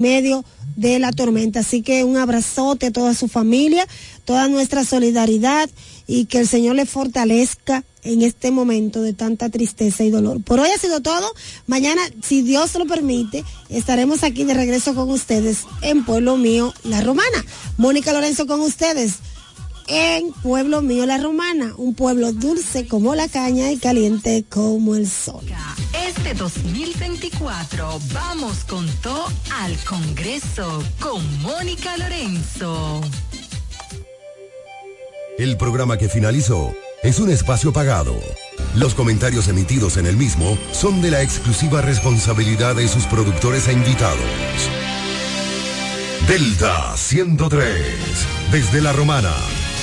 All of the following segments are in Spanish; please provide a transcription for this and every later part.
medio de la tormenta. Así que un abrazote a toda su familia, toda nuestra solidaridad y que el Señor le fortalezca en este momento de tanta tristeza y dolor. Por hoy ha sido todo. Mañana, si Dios lo permite, estaremos aquí de regreso con ustedes en Pueblo Mío, La Romana. Mónica Lorenzo con ustedes en Pueblo Mío La Romana, un pueblo dulce como la caña y caliente como el sol. Este 2024 vamos con todo al Congreso con Mónica Lorenzo. El programa que finalizó es un espacio pagado. Los comentarios emitidos en el mismo son de la exclusiva responsabilidad de sus productores e invitados. Delta 103, desde La Romana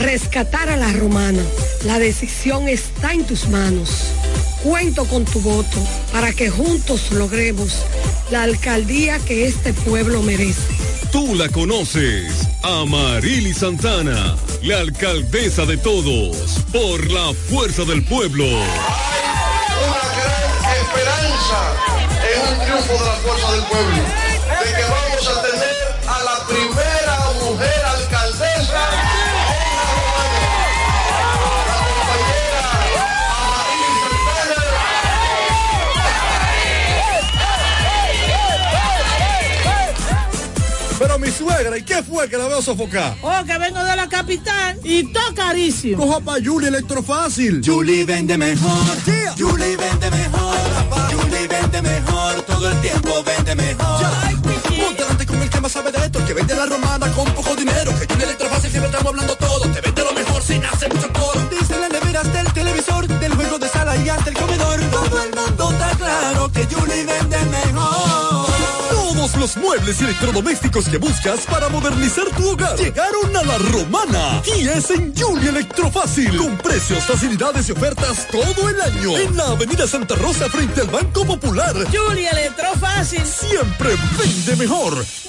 Rescatar a la romana. La decisión está en tus manos. Cuento con tu voto para que juntos logremos la alcaldía que este pueblo merece. Tú la conoces, Amarili Santana, la alcaldesa de todos, por la fuerza del pueblo. Hay una gran esperanza en un triunfo de la fuerza del pueblo, de que vamos mi suegra, ¿y qué fue que la veo sofocar? Oh, que vengo de la capital y todo carísimo. Coja pa' Julie Electrofácil. Julie vende mejor. Yeah. Julie vende mejor. Julie vende mejor. Todo el tiempo vende los muebles y electrodomésticos que buscas para modernizar tu hogar llegaron a la romana y es en Julia Electrofácil con precios, facilidades y ofertas todo el año en la Avenida Santa Rosa frente al Banco Popular. Julia Electrofácil Siempre vende mejor.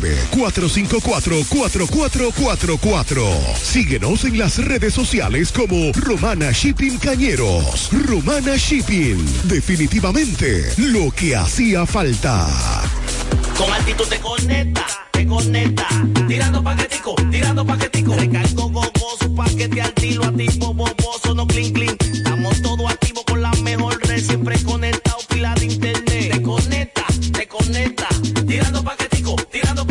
849-454-4444. Síguenos en las redes sociales como Romana Shipping Cañeros. Romana Shipping. Definitivamente lo que hacía falta. Con actitud te conecta, te conecta. Tirando paquetico, tirando paquetico. Recargo gogoso, paquete al tiro, activo boboso, no clean clean. Estamos todos activos con la mejor red, siempre conectado, pila de internet. Te conecta, te conecta. Tirando paquetico, tirando.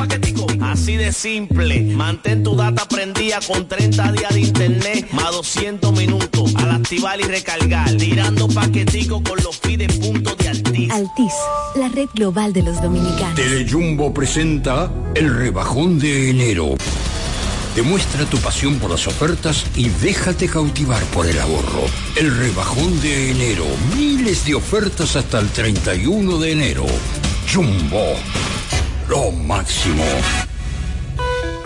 Así de simple, mantén tu data prendida con 30 días de internet, más 200 minutos. Al activar y recargar, tirando paquetico con los pide puntos de Altis. Altis, la red global de los dominicanos. Telejumbo presenta el rebajón de enero. Demuestra tu pasión por las ofertas y déjate cautivar por el ahorro. El rebajón de enero. Miles de ofertas hasta el 31 de enero. Jumbo. Lo máximo.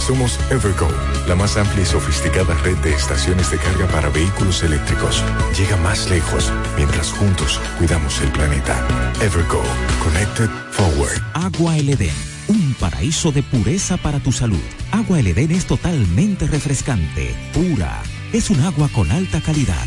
Somos Evergo, la más amplia y sofisticada red de estaciones de carga para vehículos eléctricos. Llega más lejos mientras juntos cuidamos el planeta. Evergo, Connected Forward. Agua El un paraíso de pureza para tu salud. Agua El es totalmente refrescante, pura. Es un agua con alta calidad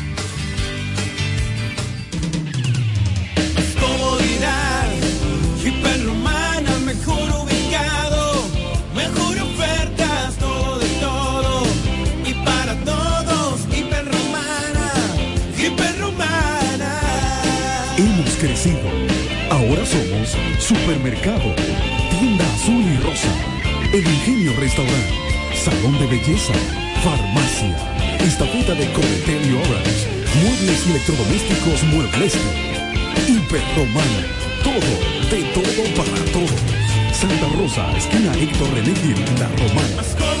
Supermercado, Tienda Azul y Rosa, El Ingenio Restaurante, Salón de Belleza, Farmacia, Estafeta de Cometel y Orange, Muebles Electrodomésticos Muebles, este, Hiperromana, todo, de todo para todo. Santa Rosa, esquina Héctor René La Romana.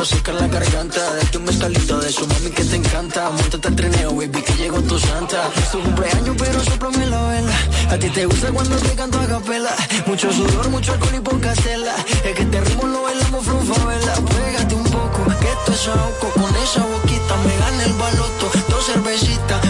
intoxica la garganta. Date un mezcalito de su mami que te encanta. Montate al trineo, baby, que llegó tu santa. Es tu cumpleaños, pero soplame la vela. A ti te gusta cuando te canto a capela. Mucho sudor, mucho alcohol y poca tela. Es que este ritmo lo bailamos from favela. Pégate un poco, que esto es ahogo. Con esa boquita me gana el baloto. Dos cervecitas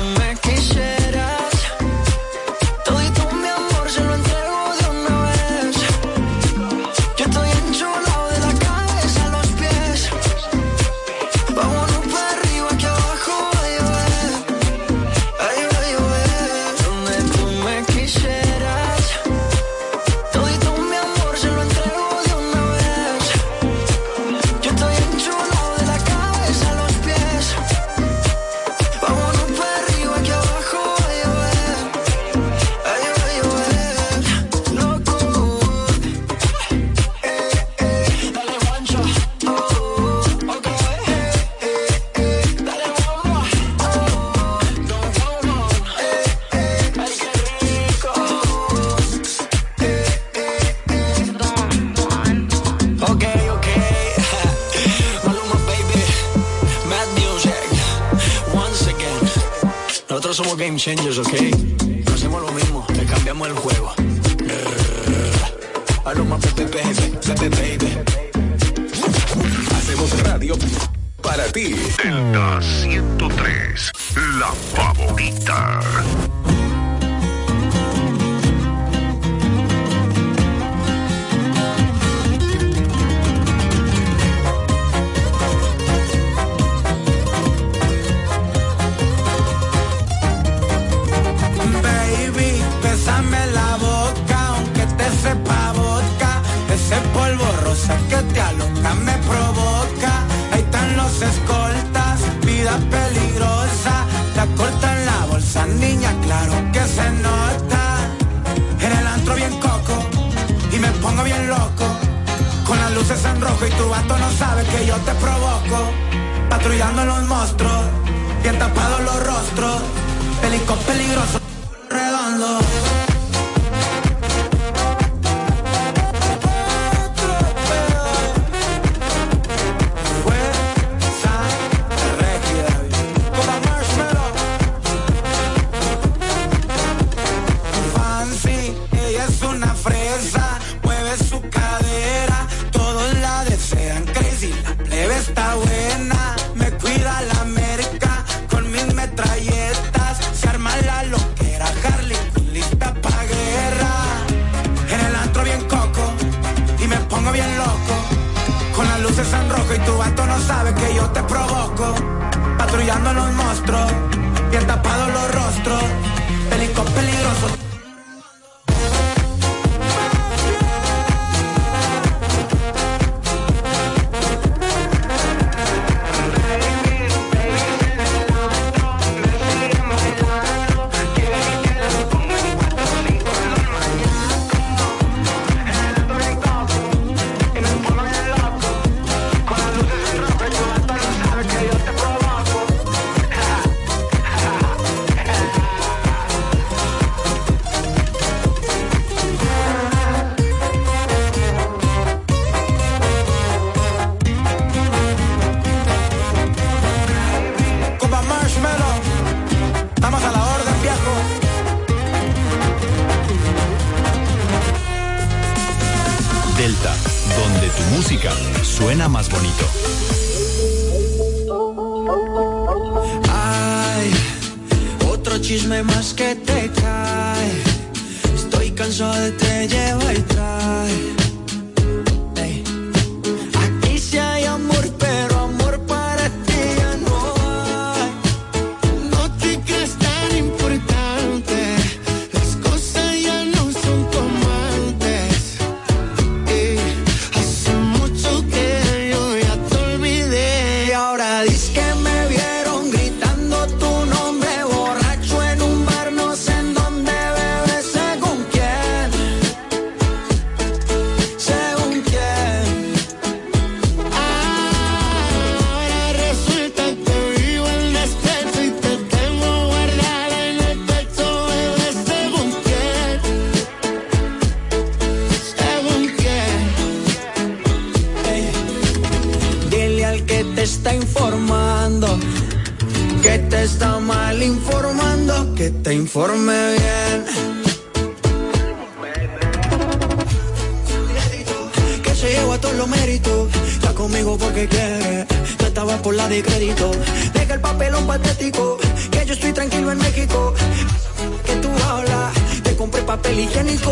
changes, okay? patrullando los monstruos, bien tapados los que te está mal informando, que te informe bien. Que se lleva todos los méritos, está conmigo porque quiere, tú estabas por la de crédito. Deja el papelón patético, que yo estoy tranquilo en México. Que tú hablas, te compré papel higiénico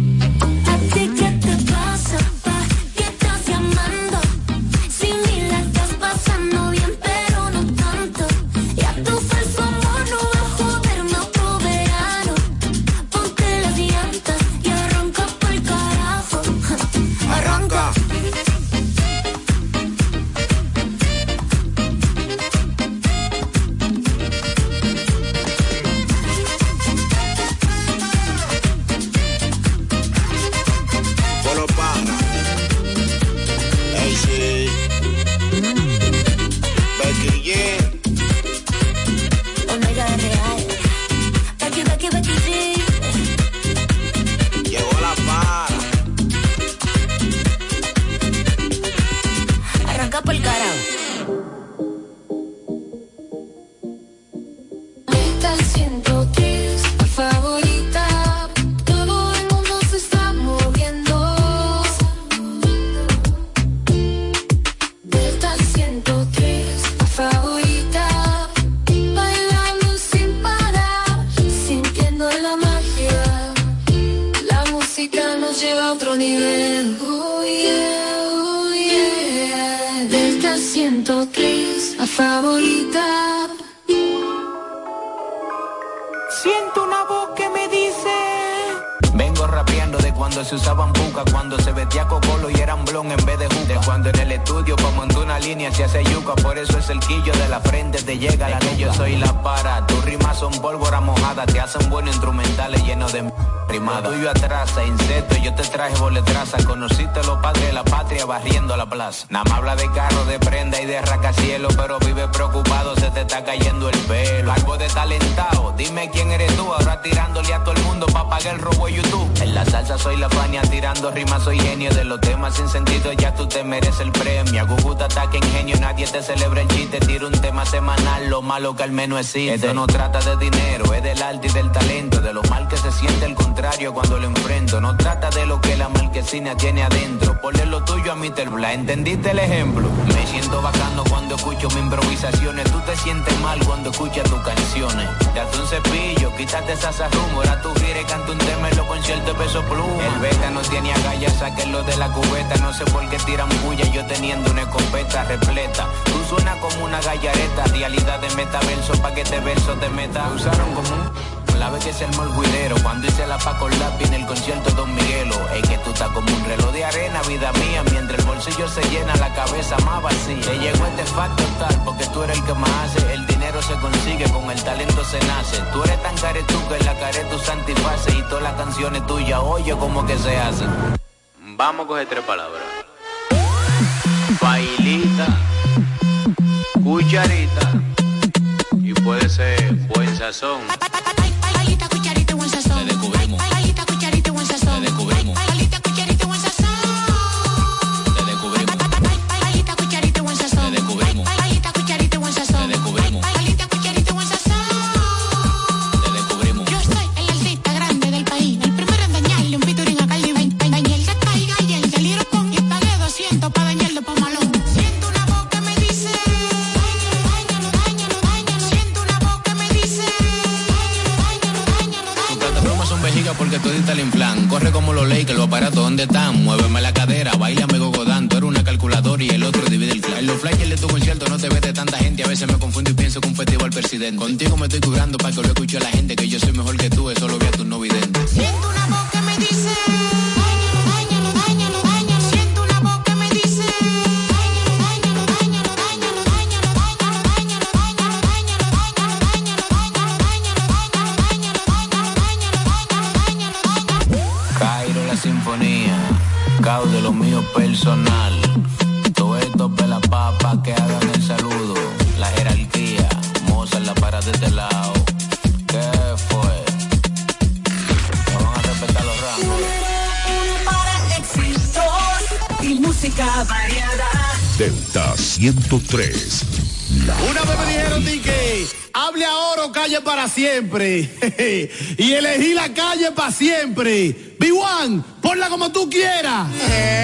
Rimada. Lo tuyo atrasa, insecto, yo te traje boletraza. Conociste los padres de la patria barriendo la plaza. Nada más habla de carro, de prenda y de rascacielos, pero vive preocupado, se te está cayendo Soy la fania, tirando rimas soy genio de los temas sin sentido, ya tú te mereces el premio. Guguta ataque ingenio, nadie te celebra el chiste, tiro un tema semanal, lo malo que al menos existe. Esto no trata de dinero, es del arte y del talento, de lo mal que se siente el contrario cuando lo enfrento. No trata de lo que la marquesina tiene adentro, ponle lo tuyo a Mr. Bla, ¿entendiste el ejemplo? Me siento bacano cuando escucho mis improvisaciones, tú te sientes mal cuando escuchas tus canciones. Date un cepillo, quítate esas ahora tú gires, canta un tema en los conciertos de peso pluma. El beta no tiene agallas, sáquenlo de la cubeta, no sé por qué tiran bulla, yo teniendo una escopeta repleta. Tú suenas como una gallareta, realidad de metaverso, pa' que te verso te meta. Me usaron como un la vez que armó el guidero Cuando hice la Paco Lápiz en el concierto Don Miguelo Es que tú estás como un reloj de arena, vida mía Se llena, la cabeza más vacía. Te llegó este facto tal Porque tú eres el que más hace. El dinero se consigue, con el talento se nace. Tú eres tan caretú que en la care tu santiface Y todas las canciones tuyas, oye como que se hacen. Vamos a coger tres palabras. Bailita Cucharita Y puede ser buen sazón. Cucharita, y elegí la calle para siempre. B1, ponla como tú quieras. Súbemelo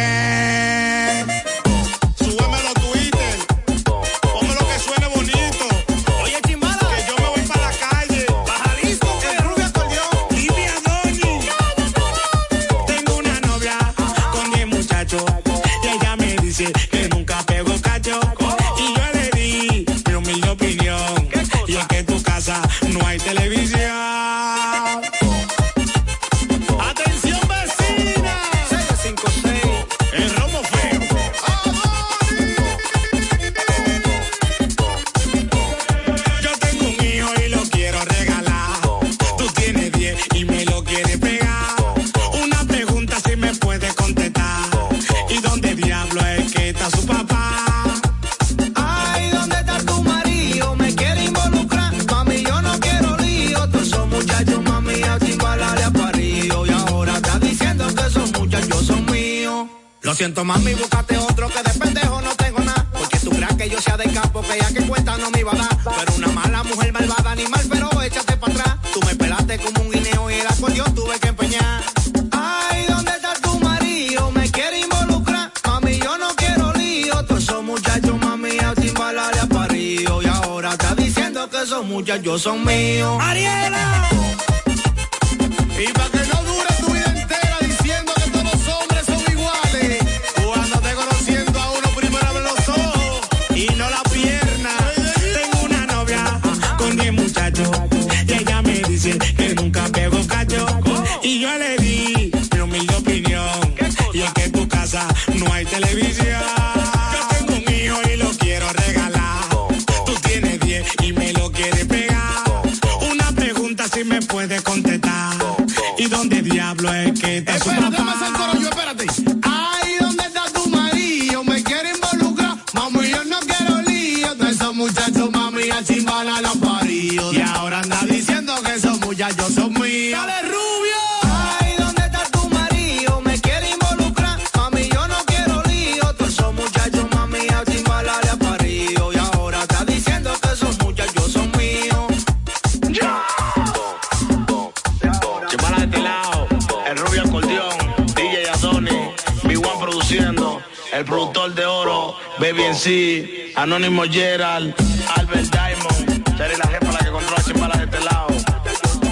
Anónimo Gerald, Albert Diamond, Charlie la jefa la que controla chimbalas de este lado.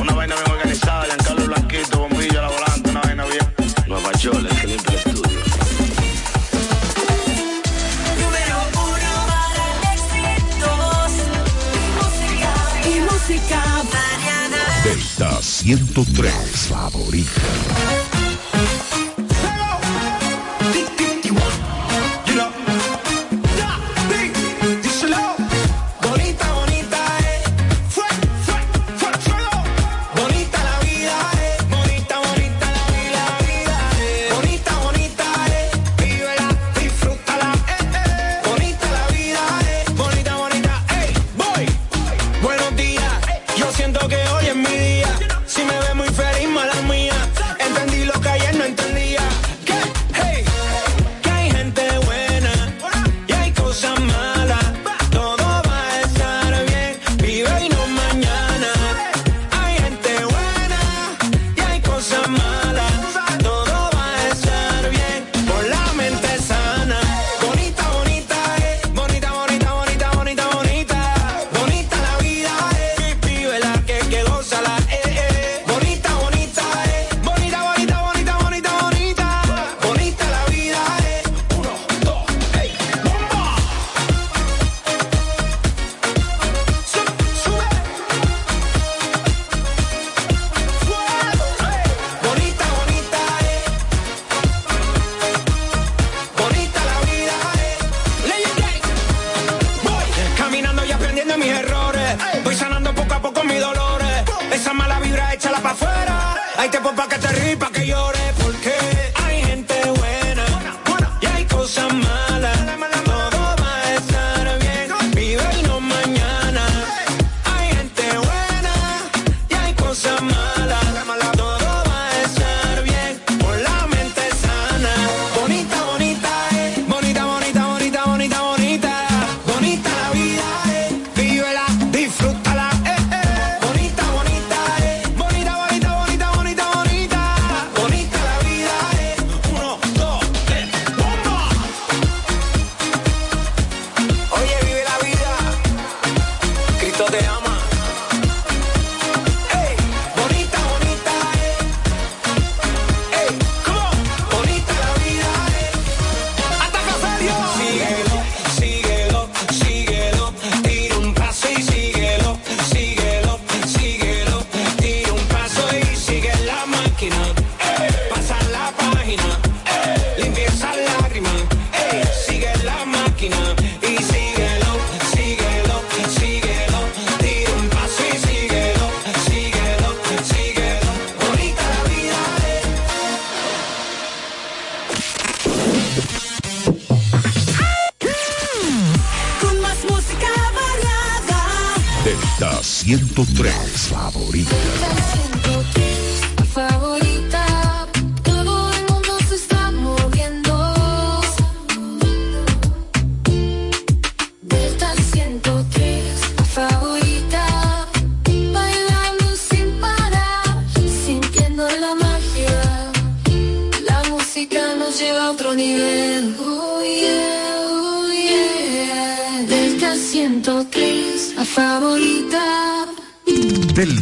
Una vaina bien organizada, Giancarlo Blanquito, bombillo la volante, una vaina bien. Nueva York, el que limpia el estudio. Número uno para éxitos, música y música variada. Delta 103, favorita.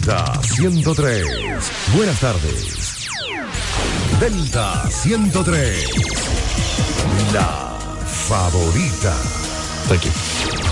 Delta 103. Buenas tardes. Delta 103. La favorita. Thank you.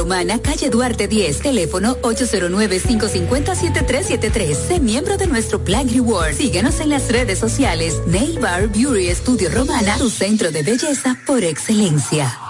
Romana, calle Duarte 10, teléfono 809-550-7373. Sé miembro de nuestro Plan Reward. Síguenos en las redes sociales. Nail Bar Beauty Studio Romana, tu centro de belleza por excelencia.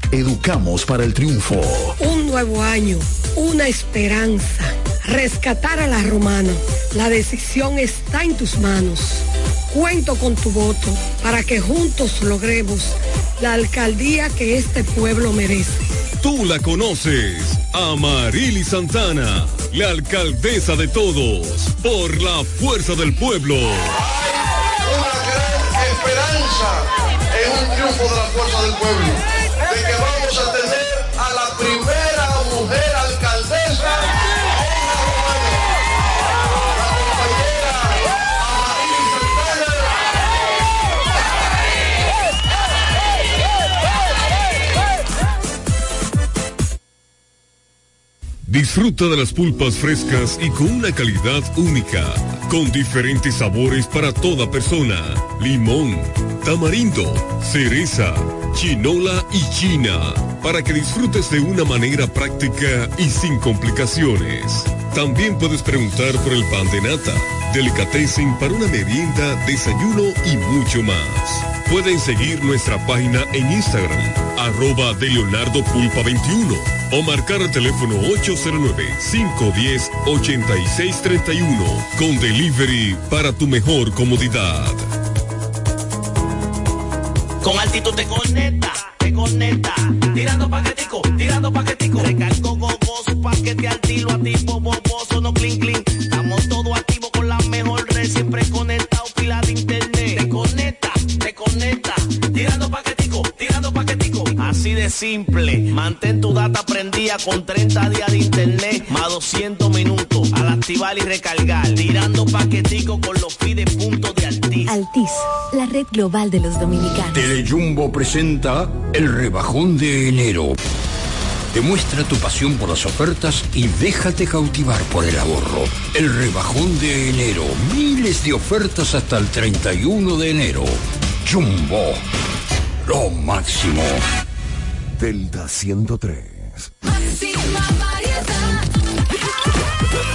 educamos para el triunfo. Un nuevo año, una esperanza. Rescatar a la romana. La decisión está en tus manos. Cuento con tu voto para que juntos logremos la alcaldía que este pueblo merece. Tú la conoces, Amarili Santana, la alcaldesa de todos, por la fuerza del pueblo. una gran esperanza en un triunfo de la fuerza del pueblo, de que vamos a tener a la primera mujer alcaldesa en la Disfruta de las pulpas frescas y con una calidad única, con diferentes sabores para toda persona. Limón, tamarindo, cereza, chinola y china, para que disfrutes de una manera práctica y sin complicaciones. También puedes preguntar por el pan de nata, delicatessen para una merienda, desayuno y mucho más. Pueden seguir nuestra página en Instagram, arroba de Leonardo Pulpa 21 o marcar el teléfono 809-510-8631 con delivery para tu mejor comodidad. Con altitud te conecta, te conecta. Tirando paquetico, tirando paquetico. Recargo gogoso, paquete al tiro, activo, boboso, no clean clean. Estamos todos activos con la mejor red, siempre conectado, pila de internet. Te conecta, te conecta. Tirando paquetico, tirando paquetico. Así de simple. Mantén tu data prendida con 30 días de internet, más 200 minutos. Al activar y recargar. Tirando paquetico con los fides puntos de Altis. La red global de los dominicanos. Telejumbo presenta el rebajón de enero. Demuestra tu pasión por las ofertas y déjate cautivar por el ahorro. El rebajón de enero. Miles de ofertas hasta el 31 de enero. Jumbo. Lo máximo. Delta 103.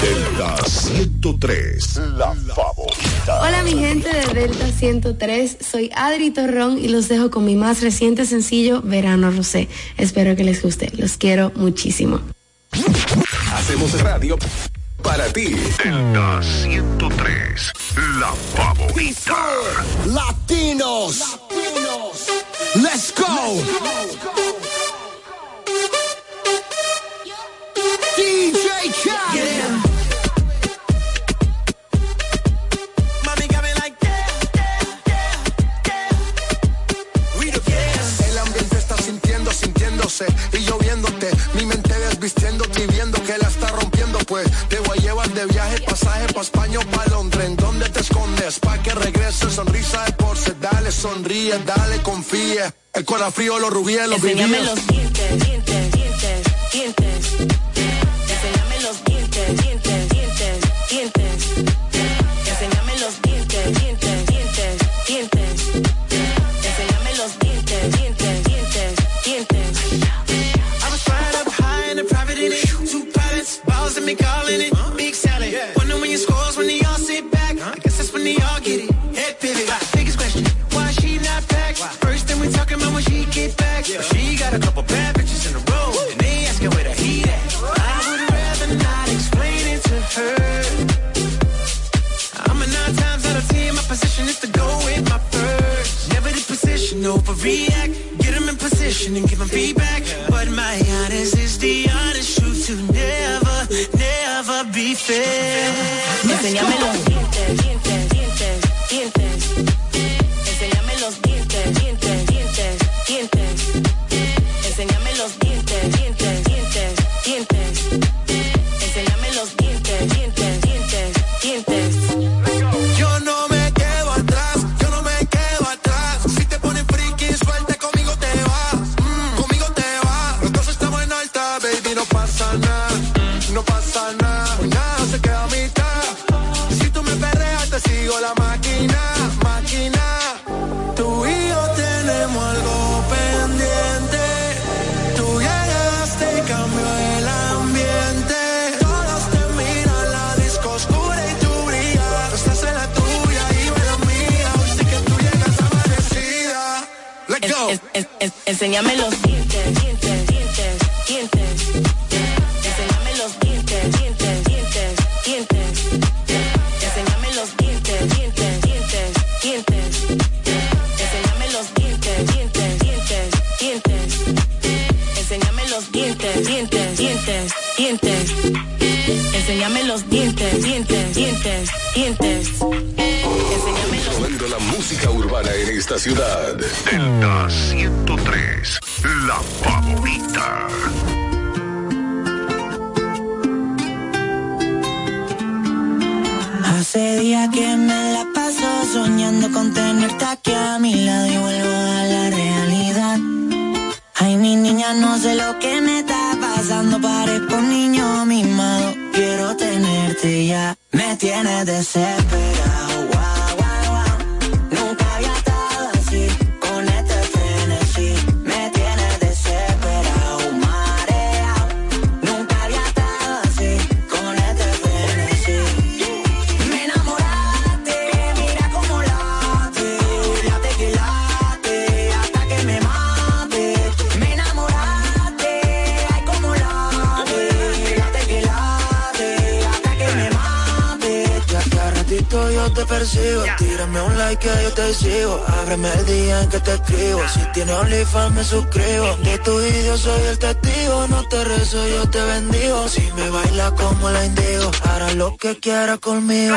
Delta 103. La favorita. Hola mi gente de Delta 103, soy Adri Torrón y los dejo con mi más reciente sencillo Verano Rosé. Espero que les guste, los quiero muchísimo. Hacemos radio para ti. Delta 103. La favorita. Latinos. Let's go. DJ Khaled. Y lloviéndote. Mi mente desvistiéndote y viendo que la está rompiendo. Pues te voy a llevar de viaje, pasaje pa' España o pa' Londres. ¿En dónde te escondes? Pa' que regrese, sonrisa de porce. Dale, sonríe, dale, confía. El corazón frío, los rubíes, los vivíes. los dientes, She got a couple bad in a row, heat. I would rather not explain it to her. I'm a nine times out of ten, my position is to go with my first. Never the position, overreact. Get them in position and give them feedback. But my honest is the honest truth to never, never be fair. cuando pares por niño mimado. Quiero tenerte ya, me tienes desesperado. like que yo te sigo. Ábreme el día en que te escribo. Si tiene OnlyFans me suscribo. De tu vídeo soy el testigo. No te rezo, yo te bendigo. Si me baila como la indigo, hará lo que quiera conmigo.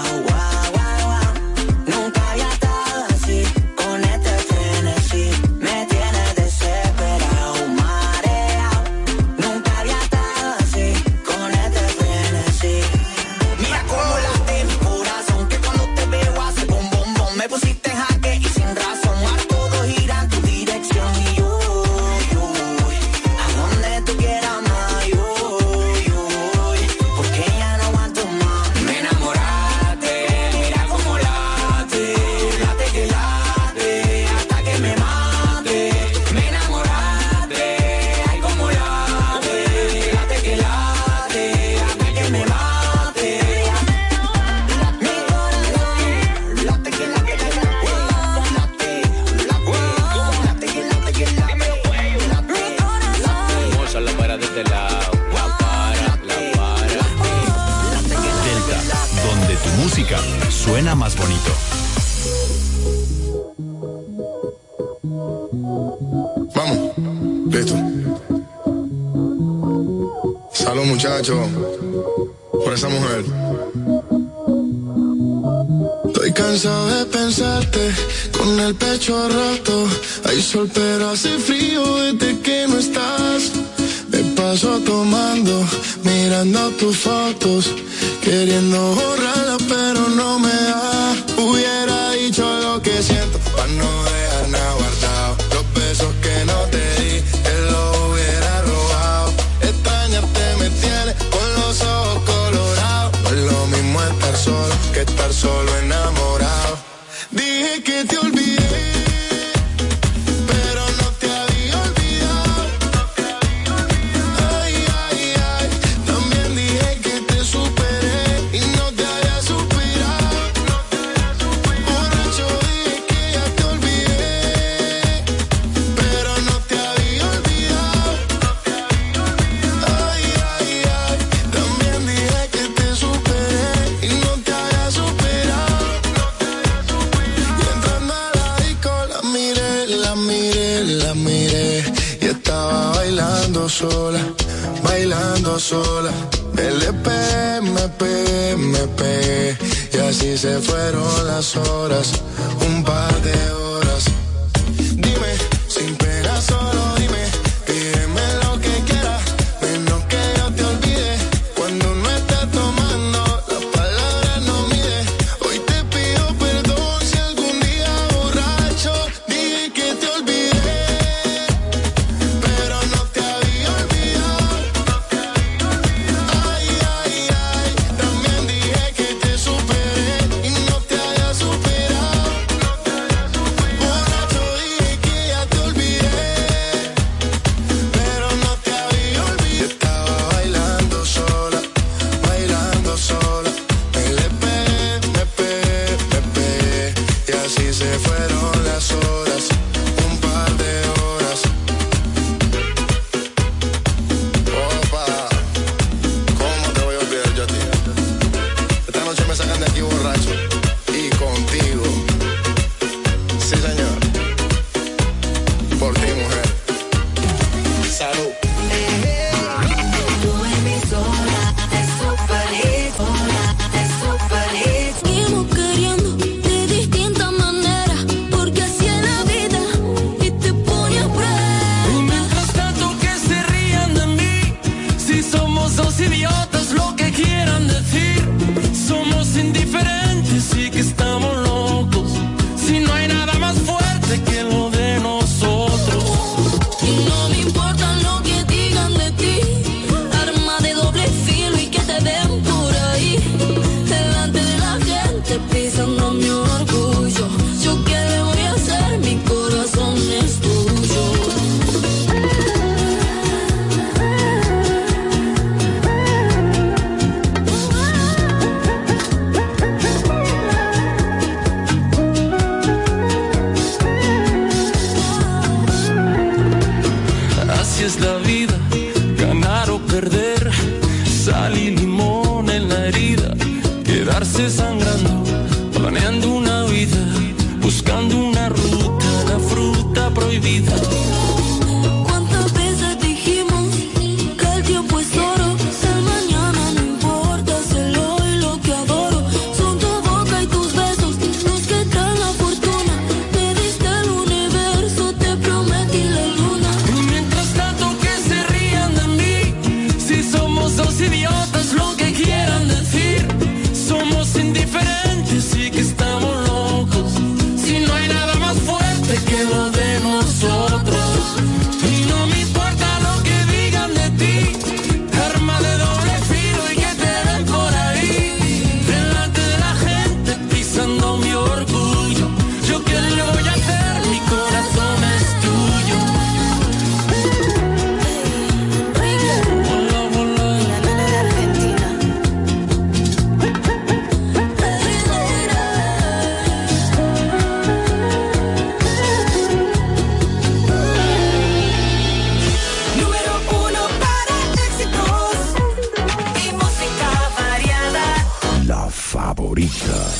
favorita,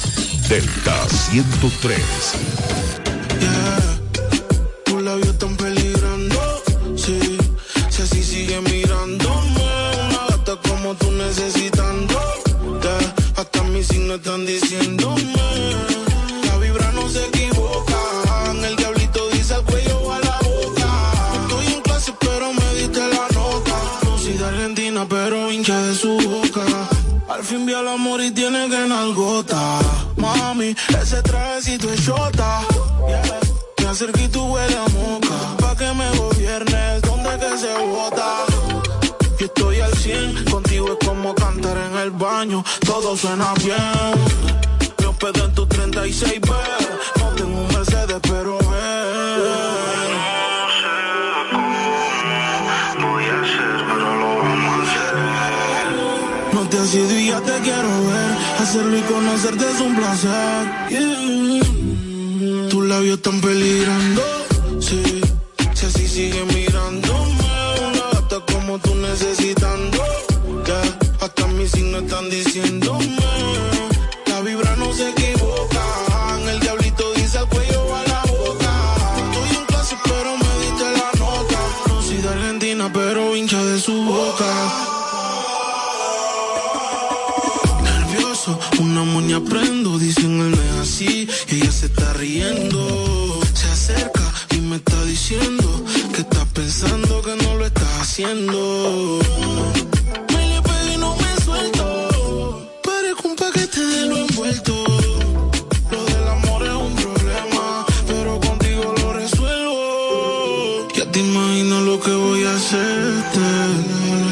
Delta 103.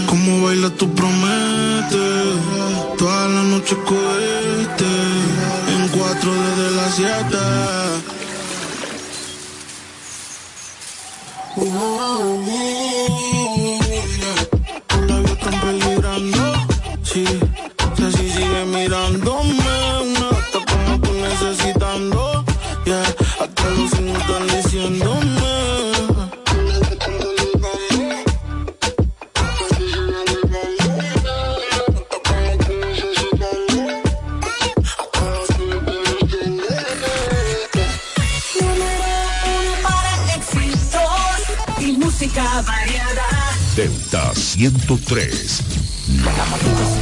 Como baila tú prometes. Toda la noche cohete. En cuatro desde las siete. Oh, oh, oh, yeah. Tus labios están peligrando. Sí, si sigue mirándome. Una gata como tú necesitando. Yeah, hasta los signos están diciéndome. 103. No.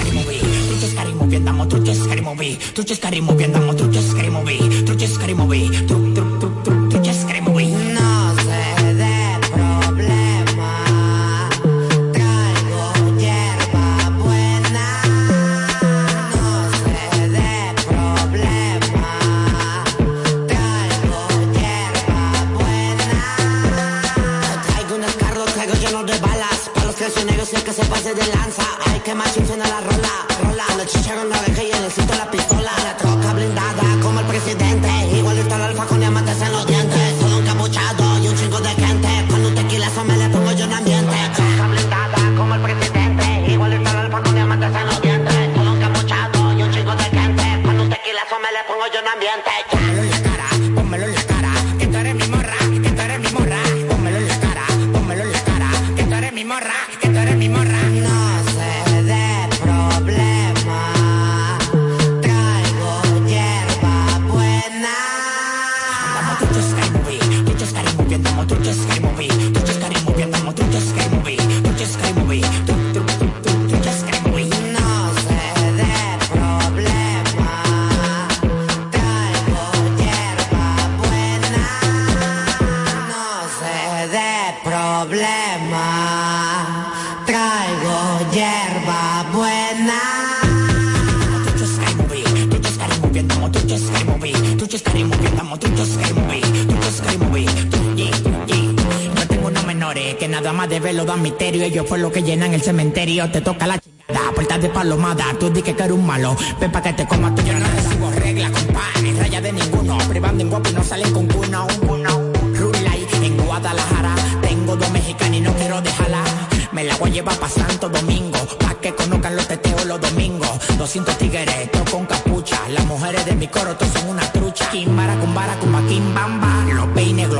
develo dan misterio. Ellos fue lo que llenan el cementerio. Te toca la chingada, puerta de palomada. Tú di que eres un malo. Ven pa' que te comas tú. Yo no recibo reglas, compadre. Raya de ninguno. Privando en guapo y no salen con cuno. cuno. Rulay en Guadalajara. Tengo dos mexicanos y no quiero dejarla. Me la voy a llevar pa' Santo Domingo. Pa' que conozcan los teteos los domingos. 200 tigres, todo con capucha. Las mujeres de mi coro, todos son una trucha. Kimbara, kumbara, kumba, kimbam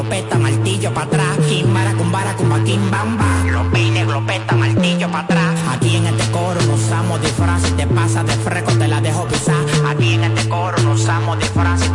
glopeta, martillo para atrás. Kimbara, cumbara, cumba, bamba. Glopine, glopeta, martillo para atrás. Aquí en este coro nos usamos disfraz. Si te pasa de freco, te la dejo pisar. Aquí en este coro nos usamos disfraz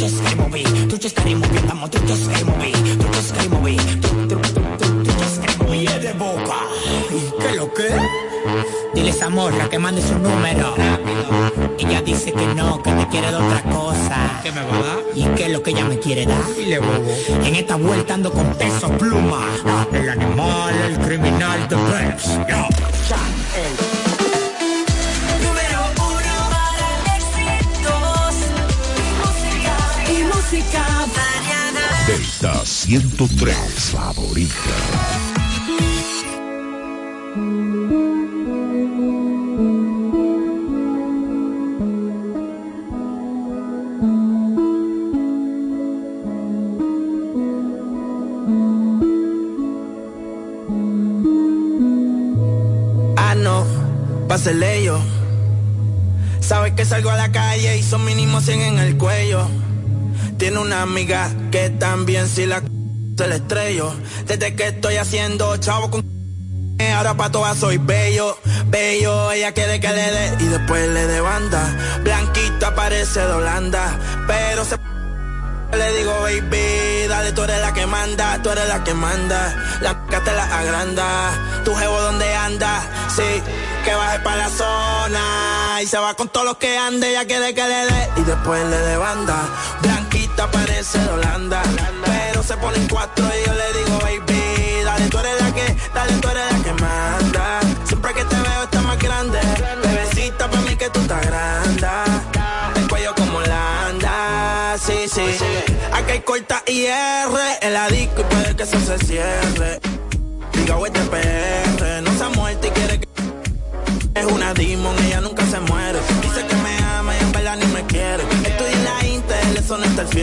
trucho scary movie, trucho scary movie, andamos trucho scary movie, trucho scary movie, tru- tru- tru- tru- trucho scary movie. Y es de boca. ¿Y qué lo que? Dile a esa morra que mande su número. Ella dice que no, que te quiere de otra cosa. ¿Qué me va a dar? ¿Y qué es lo que ella me quiere dar? Dile bobo. En esta vuelta ando con peso pluma. El animal, el criminal de Peps. Yo. Ey. Música. Variada. Delta 103, favorita. Ah, no, pásele yo. Sabes que salgo a la calle y son mínimo 100 en el cuello. Tiene una amiga que también si la se le estrello. Desde que estoy haciendo chavo con ahora pa' todas soy bello, bello, ella quiere que le dé y después le dé banda. Blanquita parece de Holanda, pero se le digo, baby, dale, tú eres la que manda, tú eres la que manda. La m***a te la agranda. Tu jevo donde anda, sí, que baje pa' la zona. Y se va con todos los que ande, ella quiere que le dé. Y después le dé banda. Blanquita Pero se ponen cuatro y yo le digo, baby, dale, tú eres la que, dale, tú eres la que manda. Siempre que te veo estás más grande. Bebecita, pa' mí que tú estás grande. El cuello como Holanda, sí, sí. Aquí hay corta IR en la disco y puede que eso se cierre. Diga, este PR no se ha muerto y quiere que. Es una demon,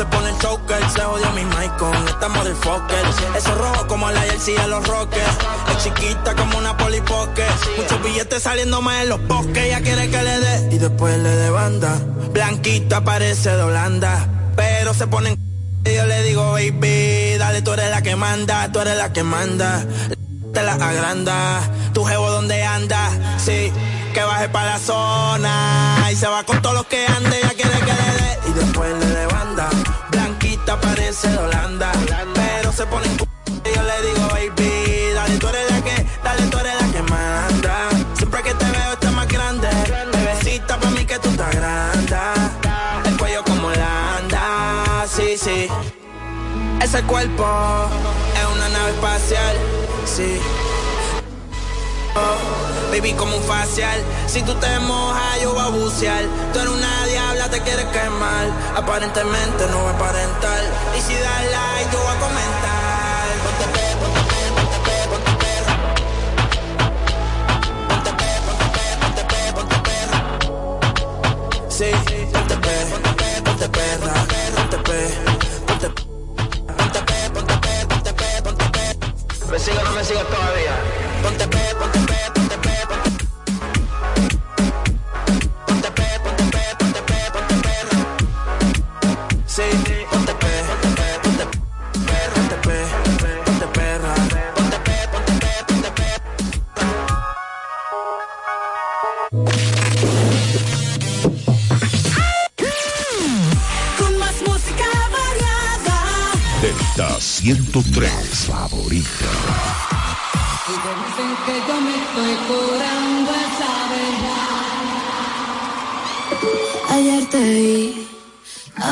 se pone el choker, se jodió mi mic con esta motherfucker. Eso rojo como la jersey de los rockers. Es chiquita como una polipoque. Muchos billetes saliendo más en los bosques. Ella quiere que le dé y después le dé banda. Blanquita parece de Holanda, pero se ponen. Y yo le digo, baby, dale, tú eres la que manda, tú eres la que manda. Te la agranda, tu jevo donde anda, sí, que baje para la zona. Y se va con todos los que ande, ella quiere que le dé. Y después le Holanda, pero se pone en cu- y yo le digo, baby, dale, tú eres la que, dale, tú eres la que manda. Siempre que te veo estás más grande. Bebecita, pa' mí que tú estás grande. El cuello como Holanda, sí, sí. Ese cuerpo es una nave espacial, sí. Oh, baby, como un facial. Si tú te mojas, yo voy a bucear. Tú eres una diabla, te quieres quemar. Aparentemente no va a aparentar. Y si das like, yo voy a comentar. Ponte pe, ponte pe, ponte pe, ponte perra. Ponte pe, ponte pe, ponte pe, ponte perra. Sí, ponte pe, ponte pe, ponte perra. Ponte pe, ponte pe. Ponte pe, ponte pe, ponte pe, ponte pe. ¿Me sigue o no me sigue todavía? Ponte pe, ponte pe, Sí, ponte pe, ponte pe, ponte perra, ponte pe, ponte perra. Ponte pe, ponte pe, ponte pe. Con más música variada. Delta 103, favorita. Y dicen que yo me estoy curando esa verdad. Ayer te vi,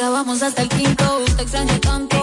Vamos hasta el quinto. Te extraño tanto,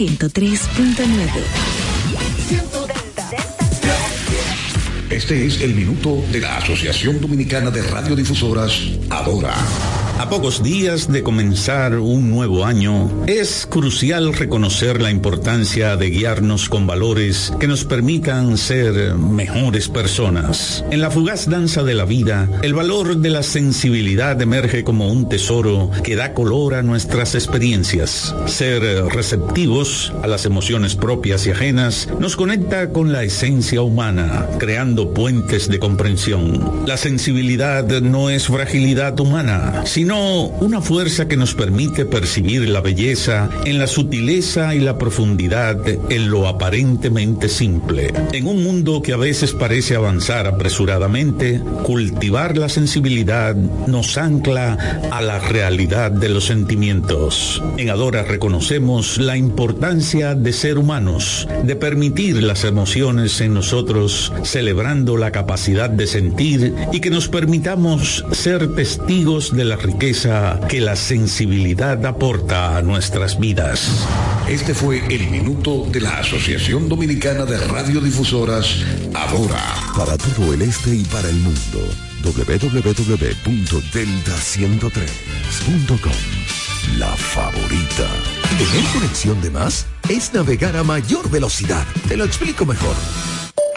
103.9. Este es el minuto de la Asociación Dominicana de Radiodifusoras, Adora. A pocos días de comenzar un nuevo año, es crucial reconocer la importancia de guiarnos con valores que nos permitan ser mejores personas. En la fugaz danza de la vida, el valor de la sensibilidad emerge como un tesoro que da color a nuestras experiencias. Ser receptivos a las emociones propias y ajenas nos conecta con la esencia humana, creando puentes de comprensión. La sensibilidad no es fragilidad humana, sino una fuerza que nos permite percibir la belleza en la sutileza y la profundidad en lo aparentemente simple. En un mundo que a veces parece avanzar apresuradamente, cultivar la sensibilidad nos ancla a la realidad de los sentimientos. En Adora reconocemos la importancia de ser humanos, de permitir las emociones en nosotros, celebrando la capacidad de sentir y que nos permitamos ser testigos de la riqueza que la sensibilidad aporta a nuestras vidas. Este fue el minuto de la Asociación Dominicana de Radiodifusoras, Adora. Para todo el este y para el mundo, www.delta103.com. La favorita. Tener conexión de más es navegar a mayor velocidad. Te lo explico mejor.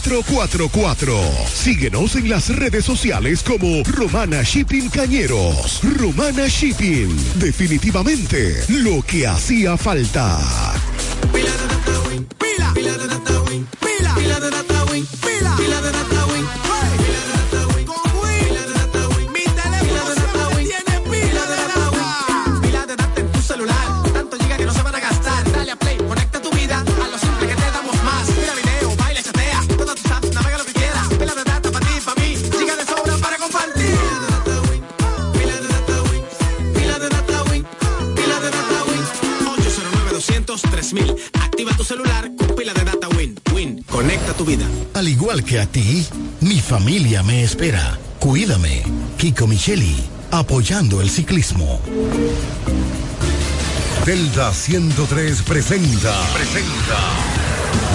4444. Síguenos en las redes sociales como Romana Shipping Cañeros. Romana Shipping. Definitivamente lo que hacía falta. Pila, pila, pila de data win, pila, pila de data win, pila, que a ti, mi familia me espera. Cuídame, Kiko Micheli, apoyando el ciclismo. Delta 103 presenta. Presenta.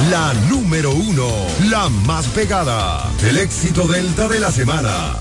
La número uno, la más pegada, el éxito Delta de la semana.